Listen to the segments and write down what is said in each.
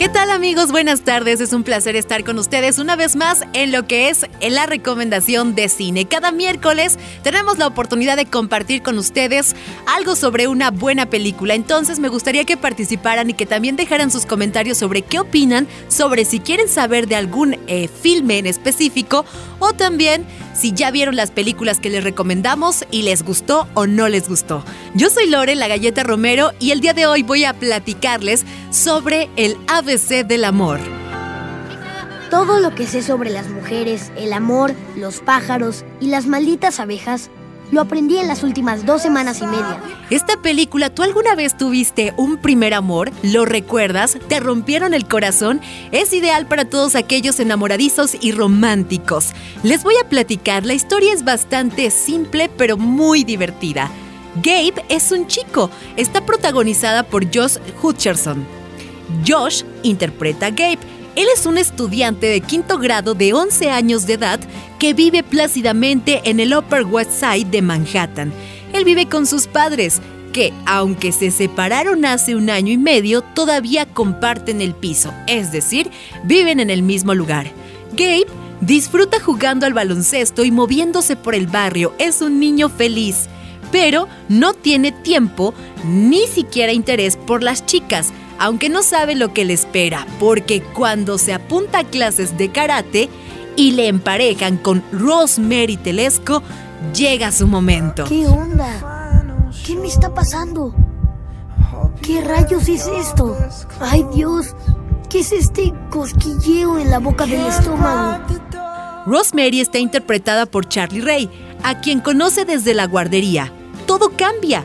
¿Qué tal amigos? Buenas tardes, es un placer estar con ustedes una vez más en lo que es la recomendación de cine. Cada miércoles tenemos la oportunidad de compartir con ustedes algo sobre una buena película, entonces me gustaría que participaran y que también dejaran sus comentarios sobre qué opinan, sobre si quieren saber de algún eh, filme en específico o también si ya vieron las películas que les recomendamos y les gustó o no les gustó. Yo soy Lore, la galleta Romero, y el día de hoy voy a platicarles sobre el ABC del amor. Todo lo que sé sobre las mujeres, el amor, los pájaros y las malditas abejas lo aprendí en las últimas dos semanas y media. Esta película, ¿tú alguna vez tuviste un primer amor? ¿Lo recuerdas? ¿Te rompieron el corazón? Es ideal para todos aquellos enamoradizos y románticos. Les voy a platicar, la historia es bastante simple pero muy divertida. Gabe es un chico, está protagonizada por Josh Hutcherson. Josh interpreta a Gabe él es un estudiante de quinto grado de 11 años de edad que vive plácidamente en el Upper West Side de Manhattan. Él vive con sus padres, que, aunque se separaron hace un año y medio, todavía comparten el piso, es decir, viven en el mismo lugar. Gabe disfruta jugando al baloncesto y moviéndose por el barrio, es un niño feliz, pero no tiene tiempo ni siquiera interés por las chicas, aunque no sabe lo que le espera, porque cuando se apunta a clases de karate y le emparejan con Rosemary Telesco, llega su momento. ¿Qué onda? ¿Qué me está pasando? ¿Qué rayos es esto? ¡Ay Dios! ¿Qué es este cosquilleo en la boca del estómago? Rosemary está interpretada por Charlie Ray, a quien conoce desde la guardería. Todo cambia.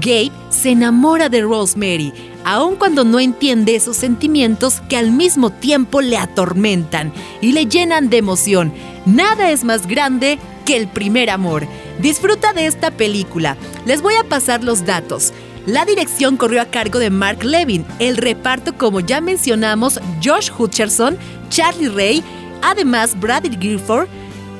Gabe se enamora de Rosemary, aun cuando no entiende esos sentimientos que al mismo tiempo le atormentan y le llenan de emoción. Nada es más grande que el primer amor. Disfruta de esta película. Les voy a pasar los datos. La dirección corrió a cargo de Mark Levin, el reparto como ya mencionamos, Josh Hutcherson, Charlie Ray, además Bradley Gifford,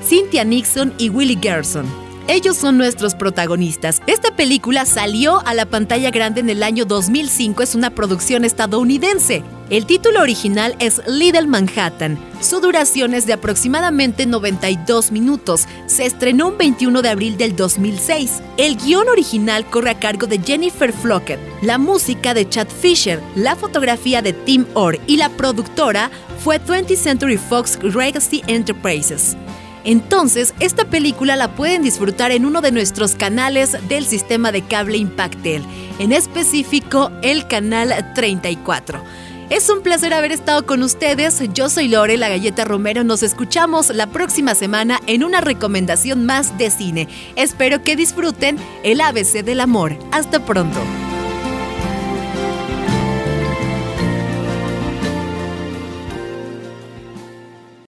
Cynthia Nixon y Willie Gerson. Ellos son nuestros protagonistas. Esta película salió a la pantalla grande en el año 2005, es una producción estadounidense. El título original es Little Manhattan. Su duración es de aproximadamente 92 minutos. Se estrenó un 21 de abril del 2006. El guion original corre a cargo de Jennifer Flockett, la música de Chad Fisher, la fotografía de Tim Orr y la productora fue 20th Century Fox Legacy Enterprises. Entonces, esta película la pueden disfrutar en uno de nuestros canales del sistema de cable Impactel, en específico el canal 34. Es un placer haber estado con ustedes. Yo soy Lore, la galleta Romero. Nos escuchamos la próxima semana en una recomendación más de cine. Espero que disfruten el ABC del amor. Hasta pronto.